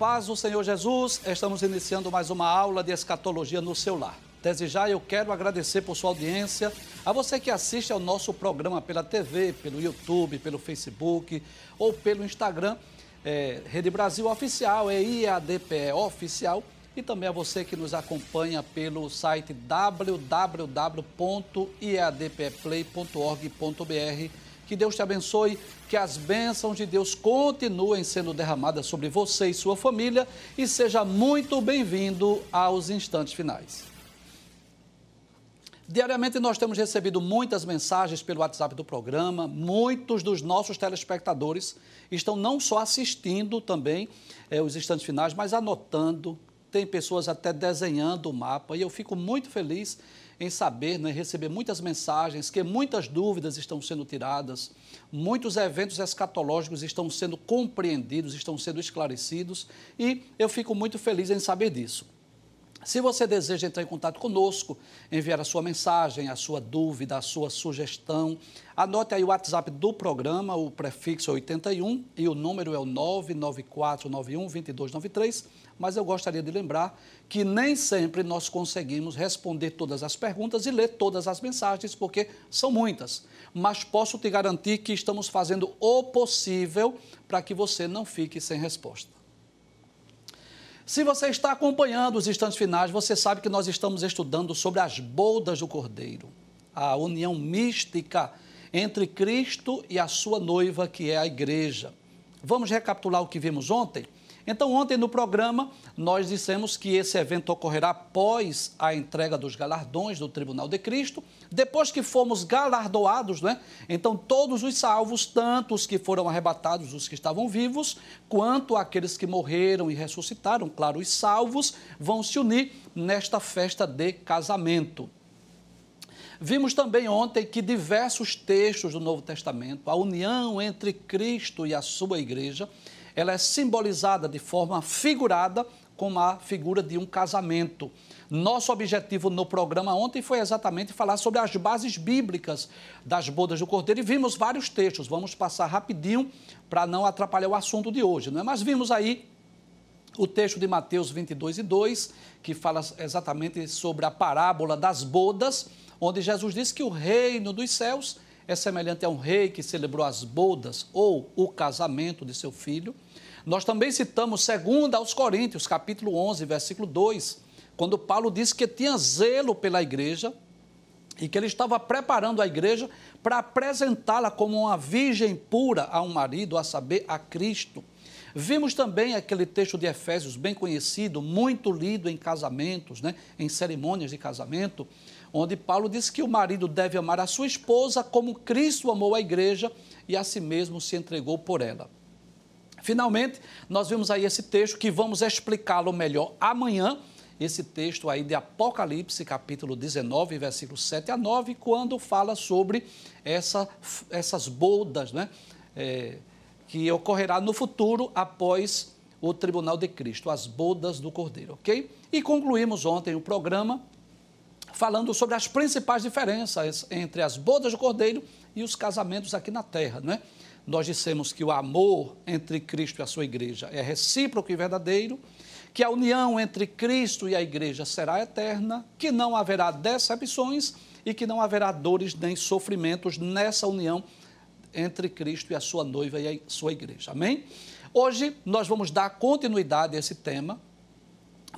paz do Senhor Jesus, estamos iniciando mais uma aula de escatologia no seu lar. Desde já eu quero agradecer por sua audiência, a você que assiste ao nosso programa pela TV, pelo YouTube, pelo Facebook ou pelo Instagram, é, Rede Brasil Oficial, é IADPE Oficial, e também a você que nos acompanha pelo site www.iadpeplay.org.br que Deus te abençoe, que as bênçãos de Deus continuem sendo derramadas sobre você e sua família e seja muito bem-vindo aos instantes finais. Diariamente nós temos recebido muitas mensagens pelo WhatsApp do programa, muitos dos nossos telespectadores estão não só assistindo também é, os instantes finais, mas anotando, tem pessoas até desenhando o mapa e eu fico muito feliz em saber, né, receber muitas mensagens, que muitas dúvidas estão sendo tiradas, muitos eventos escatológicos estão sendo compreendidos, estão sendo esclarecidos e eu fico muito feliz em saber disso. Se você deseja entrar em contato conosco, enviar a sua mensagem, a sua dúvida, a sua sugestão, anote aí o WhatsApp do programa, o prefixo é 81 e o número é o 994912293 mas eu gostaria de lembrar que nem sempre nós conseguimos responder todas as perguntas e ler todas as mensagens, porque são muitas. Mas posso te garantir que estamos fazendo o possível para que você não fique sem resposta. Se você está acompanhando os instantes finais, você sabe que nós estamos estudando sobre as bodas do Cordeiro, a união mística entre Cristo e a sua noiva, que é a igreja. Vamos recapitular o que vimos ontem? Então, ontem no programa, nós dissemos que esse evento ocorrerá após a entrega dos galardões do Tribunal de Cristo, depois que fomos galardoados, né? Então, todos os salvos, tanto os que foram arrebatados, os que estavam vivos, quanto aqueles que morreram e ressuscitaram, claro, os salvos, vão se unir nesta festa de casamento. Vimos também ontem que diversos textos do Novo Testamento, a união entre Cristo e a sua igreja, ela é simbolizada de forma figurada como a figura de um casamento. Nosso objetivo no programa ontem foi exatamente falar sobre as bases bíblicas das bodas do Cordeiro e vimos vários textos. Vamos passar rapidinho para não atrapalhar o assunto de hoje, não é? Mas vimos aí o texto de Mateus 22 e 2, que fala exatamente sobre a parábola das bodas, onde Jesus disse que o reino dos céus é semelhante a um rei que celebrou as bodas ou o casamento de seu filho. Nós também citamos 2 aos Coríntios, capítulo 11, versículo 2, quando Paulo disse que tinha zelo pela igreja e que ele estava preparando a igreja para apresentá-la como uma virgem pura a um marido, a saber, a Cristo. Vimos também aquele texto de Efésios bem conhecido, muito lido em casamentos, né, em cerimônias de casamento, onde Paulo diz que o marido deve amar a sua esposa como Cristo amou a igreja e a si mesmo se entregou por ela. Finalmente, nós vimos aí esse texto que vamos explicá-lo melhor amanhã, esse texto aí de Apocalipse, capítulo 19, versículos 7 a 9, quando fala sobre essa, essas bodas, né? É, que ocorrerá no futuro após o tribunal de Cristo, as bodas do Cordeiro, ok? E concluímos ontem o programa falando sobre as principais diferenças entre as bodas do Cordeiro e os casamentos aqui na terra, né? Nós dissemos que o amor entre Cristo e a sua igreja é recíproco e verdadeiro, que a união entre Cristo e a igreja será eterna, que não haverá decepções e que não haverá dores nem sofrimentos nessa união entre Cristo e a sua noiva e a sua igreja. Amém? Hoje nós vamos dar continuidade a esse tema,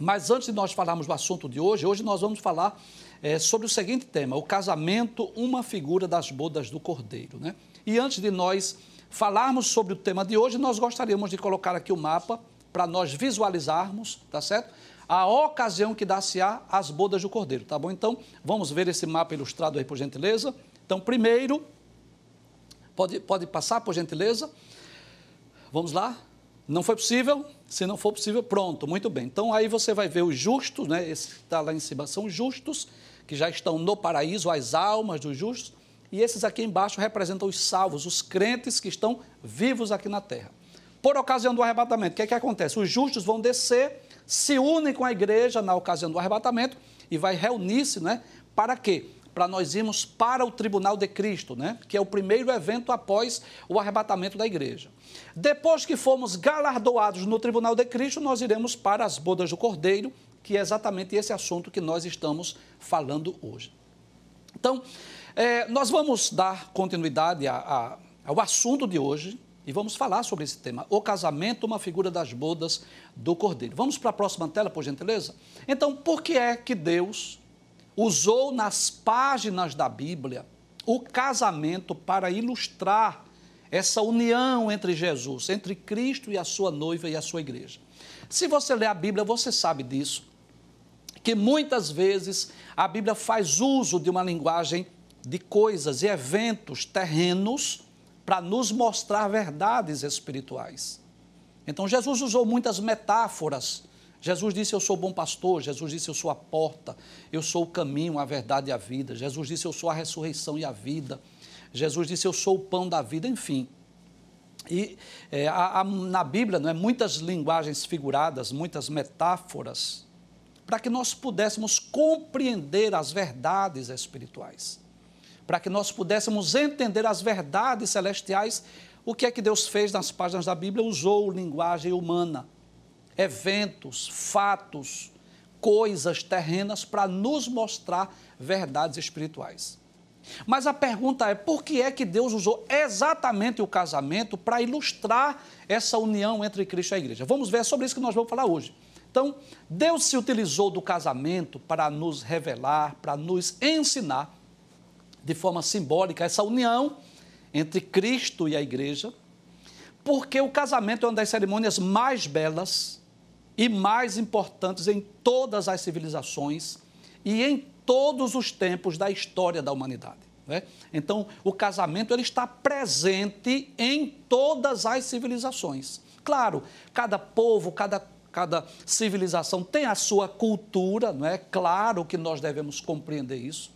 mas antes de nós falarmos do assunto de hoje, hoje nós vamos falar é, sobre o seguinte tema: o casamento, uma figura das bodas do cordeiro. Né? E antes de nós falarmos sobre o tema de hoje, nós gostaríamos de colocar aqui o mapa para nós visualizarmos, tá certo? A ocasião que dá-se-á às bodas do cordeiro, tá bom? Então, vamos ver esse mapa ilustrado aí, por gentileza. Então, primeiro, pode, pode passar, por gentileza. Vamos lá. Não foi possível? Se não for possível, pronto, muito bem. Então aí você vai ver os justos, né? Esse que está lá em cima são os justos, que já estão no paraíso, as almas dos justos, e esses aqui embaixo representam os salvos, os crentes que estão vivos aqui na terra. Por ocasião do arrebatamento, o que é que acontece? Os justos vão descer, se unem com a igreja na ocasião do arrebatamento e vai reunir-se, né? Para quê? Para nós irmos para o tribunal de Cristo, né? Que é o primeiro evento após o arrebatamento da igreja. Depois que formos galardoados no tribunal de Cristo, nós iremos para as bodas do Cordeiro, que é exatamente esse assunto que nós estamos falando hoje. Então, é, nós vamos dar continuidade a, a, ao assunto de hoje e vamos falar sobre esse tema: o casamento, uma figura das bodas do Cordeiro. Vamos para a próxima tela, por gentileza? Então, por que é que Deus usou nas páginas da Bíblia o casamento para ilustrar essa união entre Jesus, entre Cristo e a sua noiva e a sua igreja? Se você ler a Bíblia, você sabe disso, que muitas vezes a Bíblia faz uso de uma linguagem de coisas e eventos terrenos para nos mostrar verdades espirituais. Então, Jesus usou muitas metáforas. Jesus disse: Eu sou bom pastor. Jesus disse: Eu sou a porta. Eu sou o caminho, a verdade e a vida. Jesus disse: Eu sou a ressurreição e a vida. Jesus disse: Eu sou o pão da vida. Enfim. E é, há, há, na Bíblia não é, muitas linguagens figuradas, muitas metáforas, para que nós pudéssemos compreender as verdades espirituais para que nós pudéssemos entender as verdades celestiais, o que é que Deus fez nas páginas da Bíblia? Usou linguagem humana, eventos, fatos, coisas terrenas para nos mostrar verdades espirituais. Mas a pergunta é: por que é que Deus usou exatamente o casamento para ilustrar essa união entre Cristo e a igreja? Vamos ver é sobre isso que nós vamos falar hoje. Então, Deus se utilizou do casamento para nos revelar, para nos ensinar de forma simbólica essa união entre Cristo e a igreja, porque o casamento é uma das cerimônias mais belas e mais importantes em todas as civilizações e em todos os tempos da história da humanidade. Né? Então, o casamento ele está presente em todas as civilizações. Claro, cada povo, cada, cada civilização tem a sua cultura, não é? Claro que nós devemos compreender isso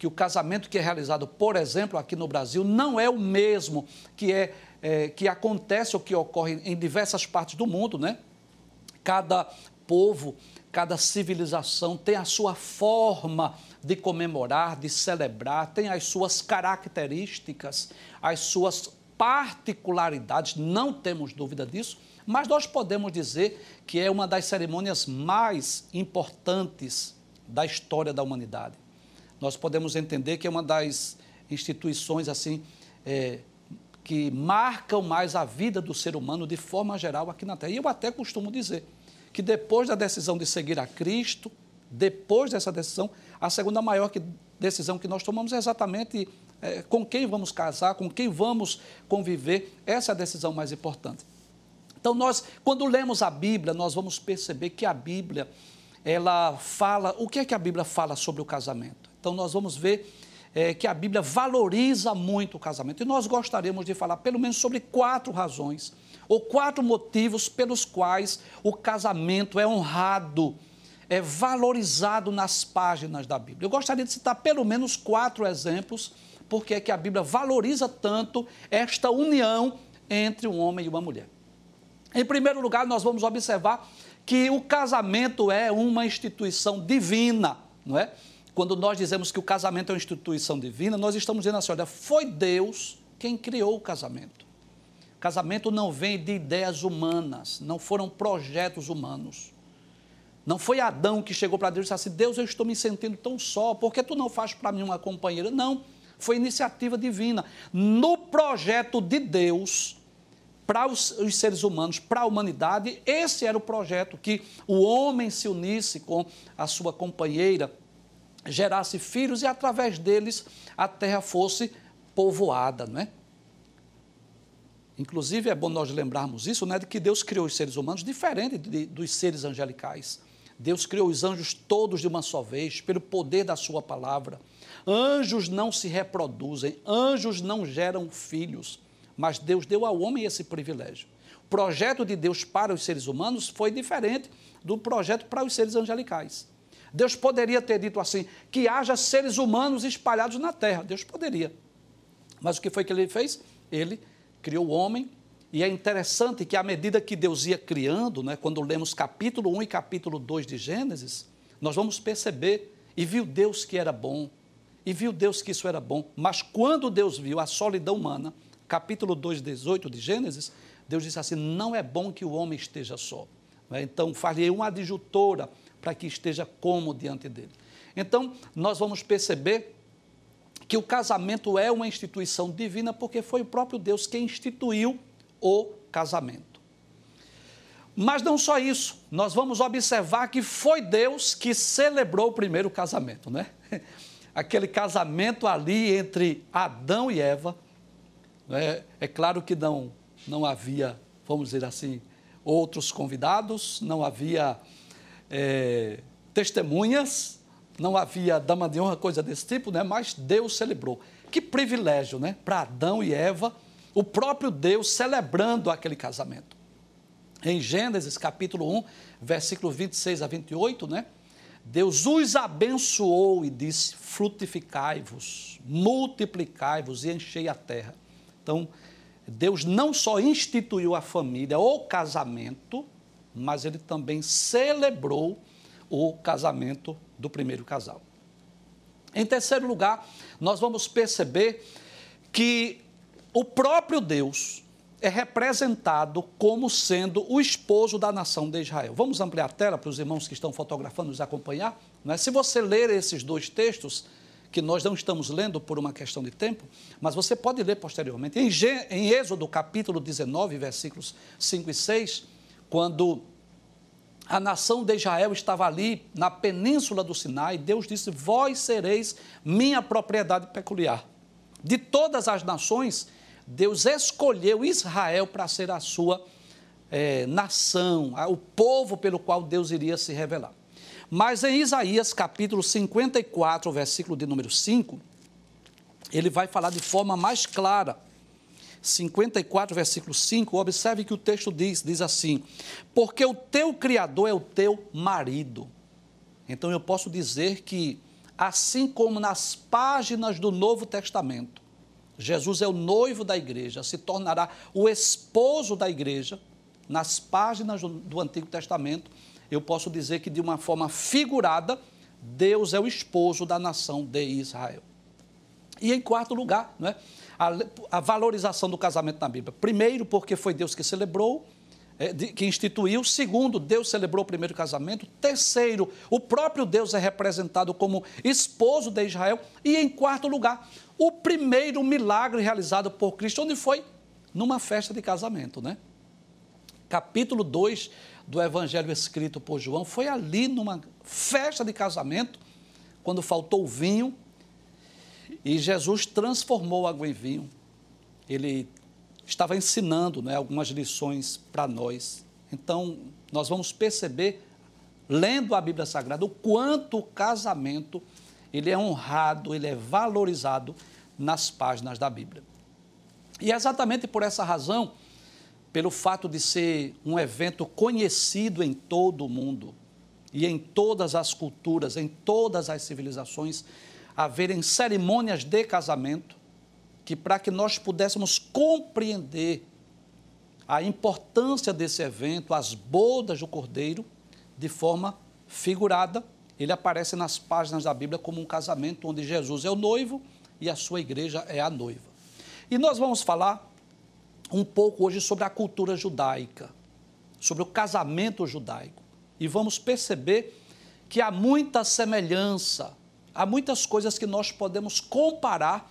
que o casamento que é realizado, por exemplo, aqui no Brasil, não é o mesmo que, é, é que acontece ou que ocorre em diversas partes do mundo, né? Cada povo, cada civilização tem a sua forma de comemorar, de celebrar, tem as suas características, as suas particularidades, não temos dúvida disso, mas nós podemos dizer que é uma das cerimônias mais importantes da história da humanidade nós podemos entender que é uma das instituições assim é, que marcam mais a vida do ser humano de forma geral aqui na Terra. E eu até costumo dizer que depois da decisão de seguir a Cristo, depois dessa decisão, a segunda maior que, decisão que nós tomamos é exatamente é, com quem vamos casar, com quem vamos conviver. Essa é a decisão mais importante. Então, nós, quando lemos a Bíblia, nós vamos perceber que a Bíblia, ela fala, o que é que a Bíblia fala sobre o casamento? Então, nós vamos ver é, que a Bíblia valoriza muito o casamento. E nós gostaríamos de falar pelo menos sobre quatro razões, ou quatro motivos pelos quais o casamento é honrado, é valorizado nas páginas da Bíblia. Eu gostaria de citar pelo menos quatro exemplos, porque é que a Bíblia valoriza tanto esta união entre um homem e uma mulher. Em primeiro lugar, nós vamos observar que o casamento é uma instituição divina, não é? Quando nós dizemos que o casamento é uma instituição divina, nós estamos dizendo assim: olha, foi Deus quem criou o casamento. Casamento não vem de ideias humanas, não foram projetos humanos. Não foi Adão que chegou para Deus e disse assim: Deus, eu estou me sentindo tão só, por que tu não faz para mim uma companheira? Não, foi iniciativa divina. No projeto de Deus, para os, os, seres humanos, para a humanidade, esse era o projeto: que o homem se unisse com a sua companheira gerasse filhos e através deles a terra fosse povoada, não é? Inclusive é bom nós lembrarmos isso, né, de que Deus criou os seres humanos diferente de, dos seres angelicais. Deus criou os anjos todos de uma só vez, pelo poder da sua palavra. Anjos não se reproduzem, anjos não geram filhos, mas Deus deu ao homem esse privilégio. projeto de Deus para os seres humanos foi diferente do projeto para os seres angelicais. Deus poderia ter dito assim: que haja seres humanos espalhados na terra. Deus poderia. Mas o que foi que ele fez? Ele criou o homem. E é interessante que, à medida que Deus ia criando, né, quando lemos capítulo 1 e capítulo 2 de Gênesis, nós vamos perceber, e viu Deus que era bom, e viu Deus que isso era bom. Mas quando Deus viu a solidão humana, capítulo 2, 18 de Gênesis, Deus disse assim: não é bom que o homem esteja só. Né? Então, falei uma adjutora para que esteja como diante dele. Então, nós vamos perceber que o casamento é uma instituição divina porque foi o próprio Deus quem instituiu o casamento. Mas não só isso, nós vamos observar que foi Deus que celebrou o primeiro casamento, né? Aquele casamento ali entre Adão e Eva. É, é claro que não, não havia, vamos dizer assim, outros convidados, não havia é, testemunhas, não havia dama de honra, coisa desse tipo, né? mas Deus celebrou. Que privilégio, né? Para Adão e Eva, o próprio Deus celebrando aquele casamento. Em Gênesis capítulo 1, versículo 26 a 28, né? Deus os abençoou e disse: frutificai-vos, multiplicai-vos e enchei a terra. Então, Deus não só instituiu a família, o casamento, mas ele também celebrou o casamento do primeiro casal. Em terceiro lugar, nós vamos perceber que o próprio Deus é representado como sendo o esposo da nação de Israel. Vamos ampliar a tela para os irmãos que estão fotografando nos acompanhar? Né? Se você ler esses dois textos, que nós não estamos lendo por uma questão de tempo, mas você pode ler posteriormente. Em, em Êxodo, capítulo 19, versículos 5 e 6, quando a nação de Israel estava ali na península do Sinai, Deus disse: Vós sereis minha propriedade peculiar. De todas as nações, Deus escolheu Israel para ser a sua é, nação, o povo pelo qual Deus iria se revelar. Mas em Isaías capítulo 54, versículo de número 5, ele vai falar de forma mais clara. 54, versículo 5, observe que o texto diz, diz assim: Porque o teu Criador é o teu marido. Então eu posso dizer que, assim como nas páginas do Novo Testamento, Jesus é o noivo da igreja, se tornará o esposo da igreja, nas páginas do, do Antigo Testamento, eu posso dizer que de uma forma figurada, Deus é o esposo da nação de Israel. E em quarto lugar, é? a, a, valorização do casamento na Bíblia. Primeiro, porque foi Deus que celebrou, é, que instituiu. Segundo, Deus celebrou o primeiro casamento. Terceiro, o próprio Deus é representado como esposo de Israel. E em quarto lugar, o primeiro milagre realizado por Cristo, onde foi? Numa festa de casamento, né? Capítulo 2 do evangelho escrito por João foi ali numa festa de casamento, quando faltou vinho, e Jesus transformou água em vinho. Ele estava ensinando né, algumas lições para nós. Então, nós vamos perceber, lendo a Bíblia Sagrada, o quanto o casamento ele é honrado, ele é valorizado nas páginas da Bíblia. E é exatamente por essa razão pelo fato de ser um evento conhecido em todo o mundo e em todas as culturas, em todas as civilizações, haverem cerimônias de casamento que, para que nós pudéssemos compreender a importância desse evento, as bodas do Cordeiro, de forma figurada, ele aparece nas páginas da Bíblia como um casamento onde Jesus é o noivo e a sua igreja é a noiva. E nós vamos falar um pouco hoje sobre a cultura judaica, sobre o casamento judaico. E vamos perceber que há muita semelhança, há muitas coisas que nós podemos comparar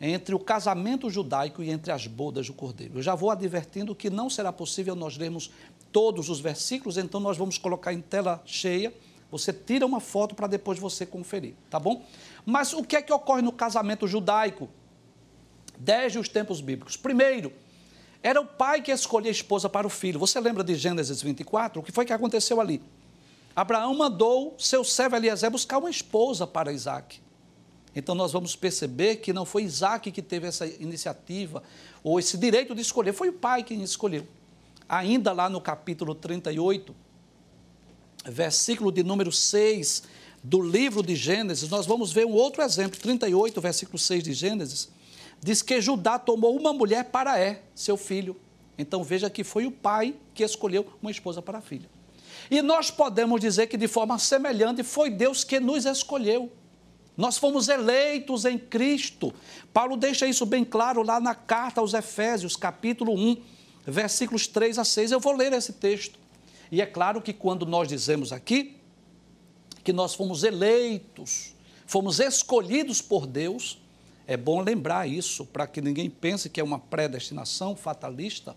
entre o casamento judaico e entre as bodas do cordeiro. Eu já vou advertindo que não será possível nós lermos todos os versículos, então nós vamos colocar em tela cheia. Você tira uma foto para depois você conferir, tá bom? Mas o que é que ocorre no casamento judaico? Desde os tempos bíblicos. Primeiro, era o pai que escolhia a esposa para o filho. Você lembra de Gênesis 24? O que foi que aconteceu ali? Abraão mandou seu servo Eliezer buscar uma esposa para Isaac. Então nós vamos perceber que não foi Isaac que teve essa iniciativa ou esse direito de escolher, foi o pai quem escolheu. ainda lá no capítulo 38, versículo de número 6 do livro de Gênesis, nós vamos ver um outro exemplo, 38, versículo 6 de Gênesis, diz que Judá tomou uma mulher para É, seu filho. Então veja que foi o pai que escolheu uma esposa para a filha. E nós podemos dizer que de forma semelhante foi Deus que nos escolheu. Nós fomos eleitos em Cristo. Paulo deixa isso bem claro lá na carta aos Efésios, capítulo 1, versículos 3 a 6. Eu vou ler esse texto. E é claro que quando nós dizemos aqui que nós fomos eleitos, fomos escolhidos por Deus, é bom lembrar isso para que ninguém pense que é uma predestinação fatalista.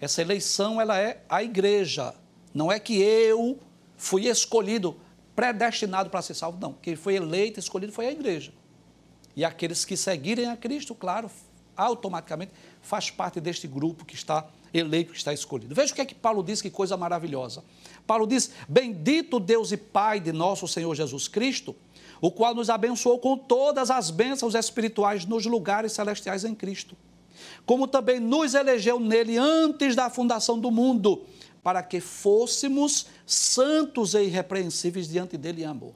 Essa eleição ela é a igreja. Não é que eu fui escolhido, predestinado para ser salvo, não. Quem foi eleito, escolhido foi a igreja. E aqueles que seguirem a Cristo, claro, automaticamente faz parte deste grupo que está eleito, que está escolhido. Veja o que é que Paulo diz, que coisa maravilhosa. Paulo diz: Bendito Deus e Pai de nosso Senhor Jesus Cristo, o qual nos abençoou com todas as bênçãos espirituais nos lugares celestiais em Cristo, como também nos elegeu nele antes da fundação do mundo, para que fôssemos santos e irrepreensíveis diante dele em amor.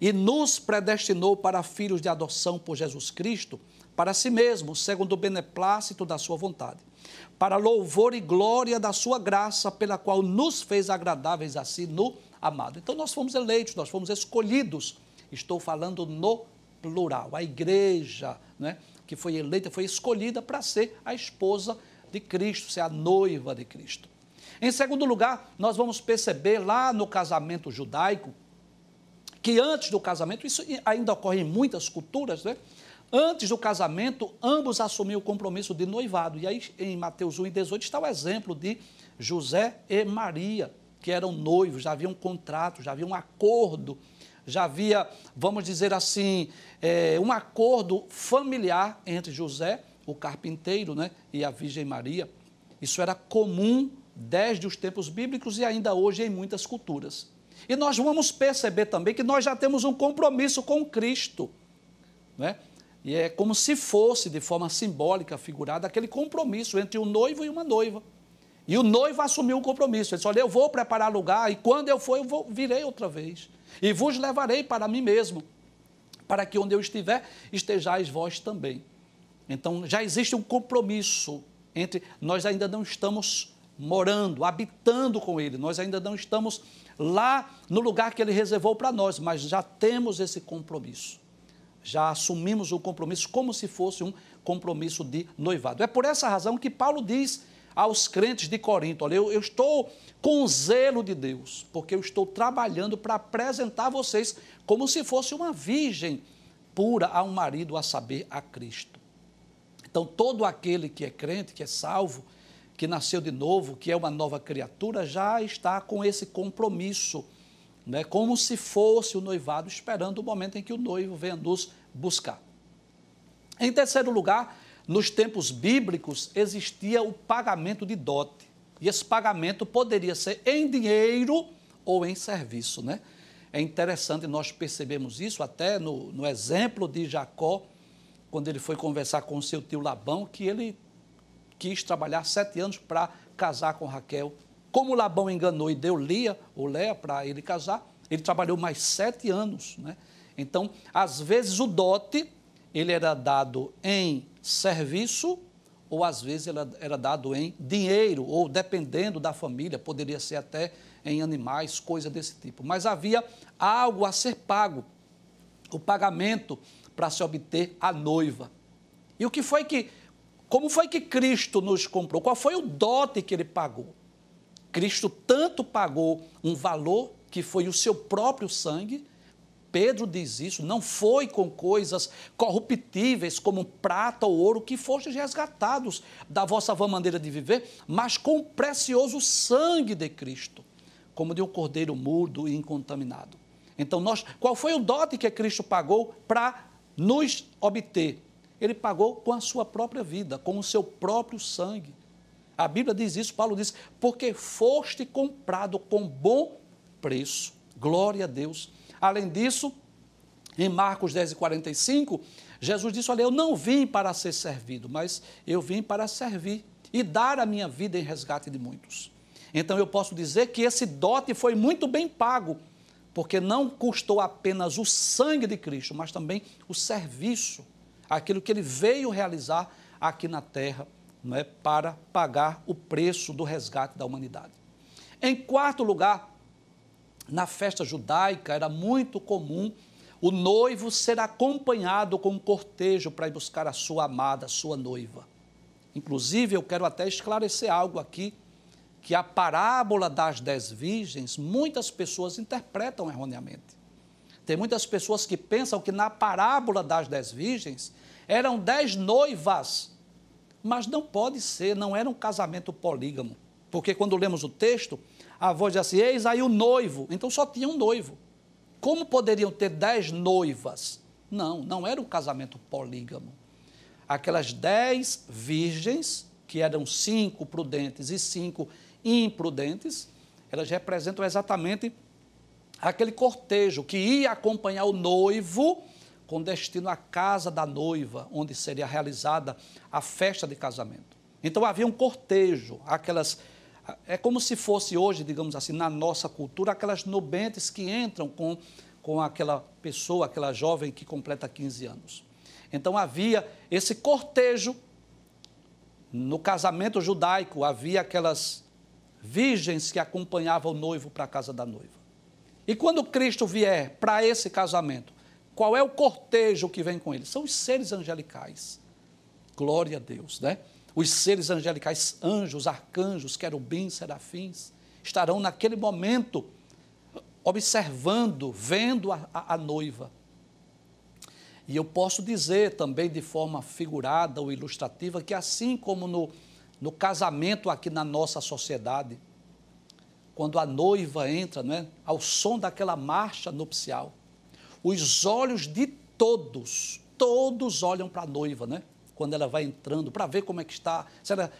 E nos predestinou para filhos de adoção por Jesus Cristo para si mesmo, segundo o beneplácito da sua vontade, para louvor e glória da sua graça, pela qual nos fez agradáveis a si no amado. Então nós fomos eleitos, nós fomos escolhidos. Estou falando no plural. A igreja, né, que foi eleita, foi escolhida para ser a esposa de Cristo, ser a noiva de Cristo. Em segundo lugar, nós vamos perceber lá no casamento judaico que antes do casamento, isso ainda ocorre em muitas culturas, né? Antes do casamento, ambos assumiam o compromisso de noivado. E aí, em Mateus 1 e 18, está o exemplo de José e Maria, que eram noivos, já havia um contrato, já havia um acordo, já havia, vamos dizer assim, é, um acordo familiar entre José, o carpinteiro, né, e a Virgem Maria. Isso era comum desde os tempos bíblicos e ainda hoje em muitas culturas. E nós vamos perceber também que nós já temos um compromisso com Cristo. Né? E é como se fosse, de forma simbólica, figurada, aquele compromisso entre um noivo e uma noiva. E o noivo assumiu o compromisso. Ele disse: Olha, eu vou preparar lugar, e quando eu for, eu vou, virei outra vez. E vos levarei para mim mesmo, para que onde eu estiver, estejais vós também. Então já existe um compromisso entre. Nós ainda não estamos morando, habitando com Ele, nós ainda não estamos lá no lugar que Ele reservou para nós, mas já temos esse compromisso já assumimos o compromisso como se fosse um compromisso de noivado. É por essa razão que Paulo diz aos crentes de Corinto: olha, eu, eu estou com zelo de Deus, porque eu estou trabalhando para apresentar vocês como se fosse uma virgem pura a um marido, a saber, a Cristo. Então, todo aquele que é crente, que é salvo, que nasceu de novo, que é uma nova criatura, já está com esse compromisso né, como se fosse o noivado, esperando o momento em que o noivo venha nos buscar. Em terceiro lugar, nos tempos bíblicos existia o pagamento de dote. E esse pagamento poderia ser em dinheiro ou em serviço. Né? É interessante nós percebemos isso até no, no exemplo de Jacó, quando ele foi conversar com seu tio Labão, que ele quis trabalhar sete anos para casar com Raquel. Como Labão enganou e deu Lia, ou Léa, para ele casar, ele trabalhou mais sete anos. Né? Então, às vezes o dote, ele era dado em serviço, ou às vezes ele era dado em dinheiro, ou dependendo da família, poderia ser até em animais, coisa desse tipo. Mas havia algo a ser pago, o pagamento para se obter a noiva. E o que foi que, como foi que Cristo nos comprou? Qual foi o dote que ele pagou? Cristo tanto pagou um valor que foi o seu próprio sangue. Pedro diz isso, não foi com coisas corruptíveis como prata ou ouro que fostes resgatados da vossa vã maneira de viver, mas com o precioso sangue de Cristo, como de um cordeiro mudo e incontaminado. Então, nós, qual foi o dote que Cristo pagou para nos obter? Ele pagou com a sua própria vida, com o seu próprio sangue. A Bíblia diz isso, Paulo diz, porque foste comprado com bom preço. Glória a Deus. Além disso, em Marcos 10 e 45, Jesus disse: Olha, eu não vim para ser servido, mas eu vim para servir e dar a minha vida em resgate de muitos. Então eu posso dizer que esse dote foi muito bem pago, porque não custou apenas o sangue de Cristo, mas também o serviço, aquilo que ele veio realizar aqui na terra, não é, para pagar o preço do resgate da humanidade. Em quarto lugar, na festa judaica era muito comum o noivo ser acompanhado com um cortejo para ir buscar a sua amada, a sua noiva. Inclusive, eu quero até esclarecer algo aqui, que a parábola das dez virgens, muitas pessoas interpretam erroneamente. Tem muitas pessoas que pensam que na parábola das dez virgens eram dez noivas, mas não pode ser, não era um casamento polígamo. Porque quando lemos o texto, a voz diz assim: Eis aí o noivo. Então só tinha um noivo. Como poderiam ter dez noivas? Não, não era um casamento polígamo. Aquelas dez virgens, que eram cinco prudentes e cinco imprudentes, elas representam exatamente aquele cortejo que ia acompanhar o noivo com destino à casa da noiva, onde seria realizada a festa de casamento. Então havia um cortejo, aquelas é como se fosse hoje, digamos assim, na nossa cultura, aquelas nubentes que entram com, com aquela pessoa, aquela jovem que completa 15 anos. Então havia esse cortejo. No casamento judaico havia aquelas virgens que acompanhavam o noivo para a casa da noiva. E quando Cristo vier para esse casamento, qual é o cortejo que vem com ele? São os seres angelicais. Glória a Deus, né? Os seres angelicais, anjos, arcanjos, querubins, serafins, estarão naquele momento observando, vendo a, a, a noiva. E eu posso dizer também de forma figurada ou ilustrativa que, assim como no, no casamento aqui na nossa sociedade, quando a noiva entra né, ao som daquela marcha nupcial, os olhos de todos, todos olham para a noiva, né? quando ela vai entrando, para ver como é que está,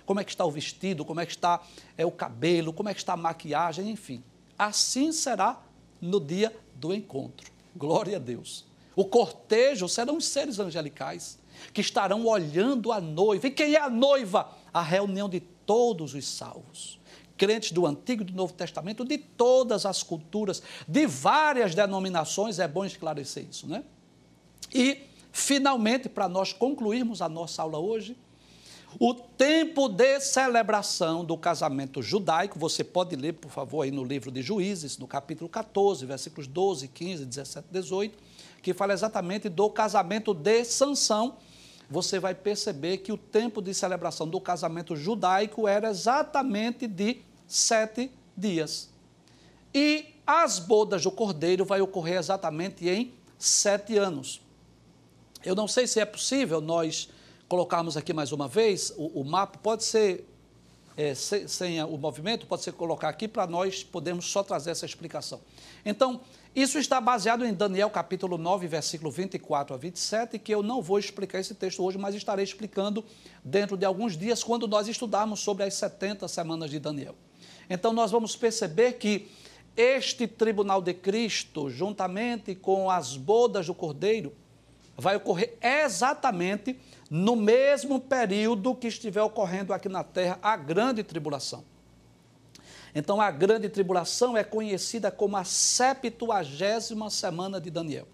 como é que está o vestido, como é que está é, o cabelo, como é que está a maquiagem, enfim. Assim será no dia do encontro. Glória a Deus. O cortejo serão os seres angelicais que estarão olhando a noiva. E quem é a noiva? A reunião de todos os salvos. Crentes do Antigo e do Novo Testamento, de todas as culturas, de várias denominações, é bom esclarecer isso, né? E Finalmente, para nós concluirmos a nossa aula hoje, o tempo de celebração do casamento judaico, você pode ler, por favor, aí no livro de Juízes, no capítulo 14, versículos 12, 15, 17, 18, que fala exatamente do casamento de Sansão. Você vai perceber que o tempo de celebração do casamento judaico era exatamente de sete dias. E as bodas do cordeiro vai ocorrer exatamente em sete anos. Eu não sei se é possível nós colocarmos aqui mais uma vez o, o mapa, pode ser é, sem, sem, o movimento, pode ser colocar aqui para nós podermos só trazer essa explicação. Então, isso está baseado em Daniel capítulo 9, versículo 24 a 27, que eu não vou explicar esse texto hoje, mas estarei explicando dentro de alguns dias, quando nós estudarmos sobre as 70 semanas de Daniel. Então, nós vamos perceber que este tribunal de Cristo, juntamente com as bodas do Cordeiro, vai ocorrer exatamente no mesmo período que estiver ocorrendo aqui na terra a grande tribulação. Então, a grande tribulação é conhecida como a septuagésima semana de Daniel.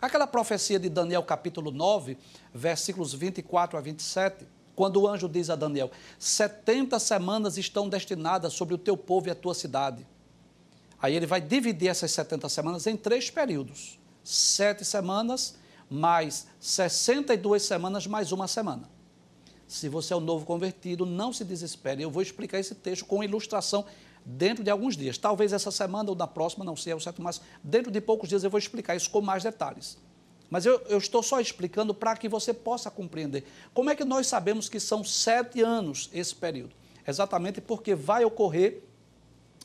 Aquela profecia de Daniel, capítulo 9, versículos 24 a 27, quando o anjo diz a Daniel: 70 semanas estão destinadas sobre o teu povo e a tua cidade. Aí ele vai dividir essas 70 semanas em três períodos: sete semanas mais 62 semanas, mais uma semana. Se você é um novo convertido, não se desespere. Eu vou explicar esse texto com ilustração dentro de alguns dias. Talvez essa semana ou na próxima, não sei, é o certo, mas dentro de poucos dias eu vou explicar isso com mais detalhes. Mas eu, eu estou só explicando para que você possa compreender. Como é que nós sabemos que são sete anos esse período? Exatamente porque vai ocorrer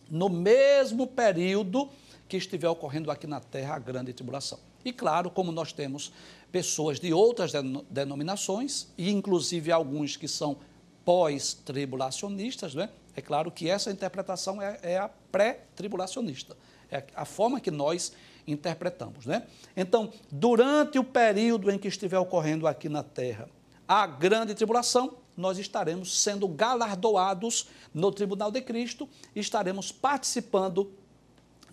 no mesmo período que estiver ocorrendo aqui na Terra a grande tribulação. E claro, como nós temos pessoas de outras denominações, e inclusive alguns que são pós-tribulacionistas, né? é claro que essa interpretação é, é a pré-tribulacionista. É a forma que nós interpretamos. Né? Então, durante o período em que estiver ocorrendo aqui na Terra a grande tribulação, nós estaremos sendo galardoados no tribunal de Cristo estaremos participando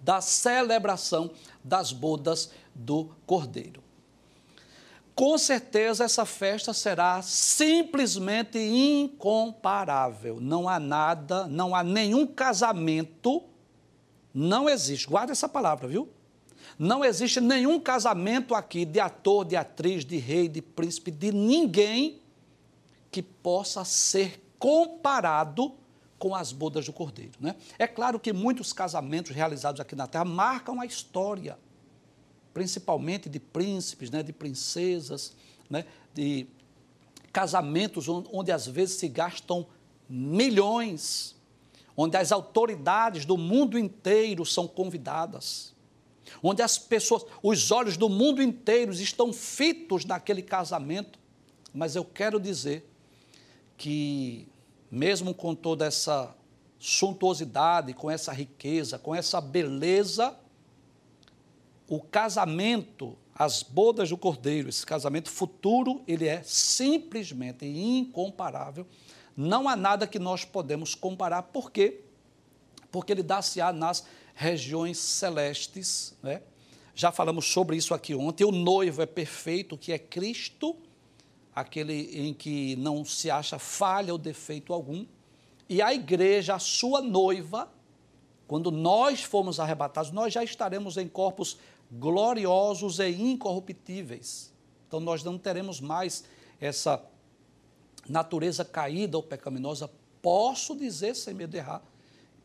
da celebração das bodas do Cordeiro. Com certeza essa festa será simplesmente incomparável. Não há nada, não há nenhum casamento, não existe, guarda essa palavra, viu? Não existe nenhum casamento aqui de ator, de atriz, de rei, de príncipe, de ninguém que possa ser comparado com as bodas do Cordeiro. Né? É claro que muitos casamentos realizados aqui na Terra marcam a história, principalmente de príncipes, né, de princesas, né, de casamentos onde, onde às vezes se gastam milhões, onde as autoridades do mundo inteiro são convidadas, onde as pessoas, os olhos do mundo inteiro estão fitos naquele casamento. Mas eu quero dizer que mesmo com toda essa suntuosidade, com essa riqueza, com essa beleza, o casamento, as bodas do cordeiro, esse casamento futuro, ele é simplesmente incomparável. Não há nada que nós podemos comparar, por quê? Porque ele dá-se-á nas regiões celestes, né? Já falamos sobre isso aqui ontem. O noivo é perfeito, que é Cristo aquele em que não se acha falha ou defeito algum, e a igreja, a sua noiva, quando nós formos arrebatados, nós já estaremos em corpos gloriosos e incorruptíveis. Então nós não teremos mais essa natureza caída ou pecaminosa. Posso dizer, sem medo de errar,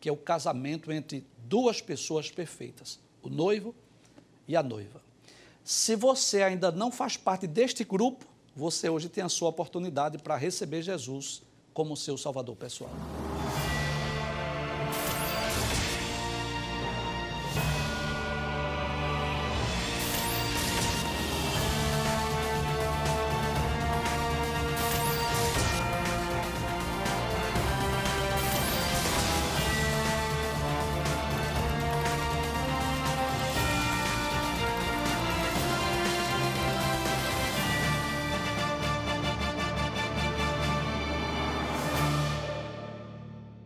que é o casamento entre duas pessoas perfeitas, o noivo e a noiva. Se você ainda não faz parte deste grupo, você hoje tem a sua oportunidade para receber Jesus como seu Salvador pessoal.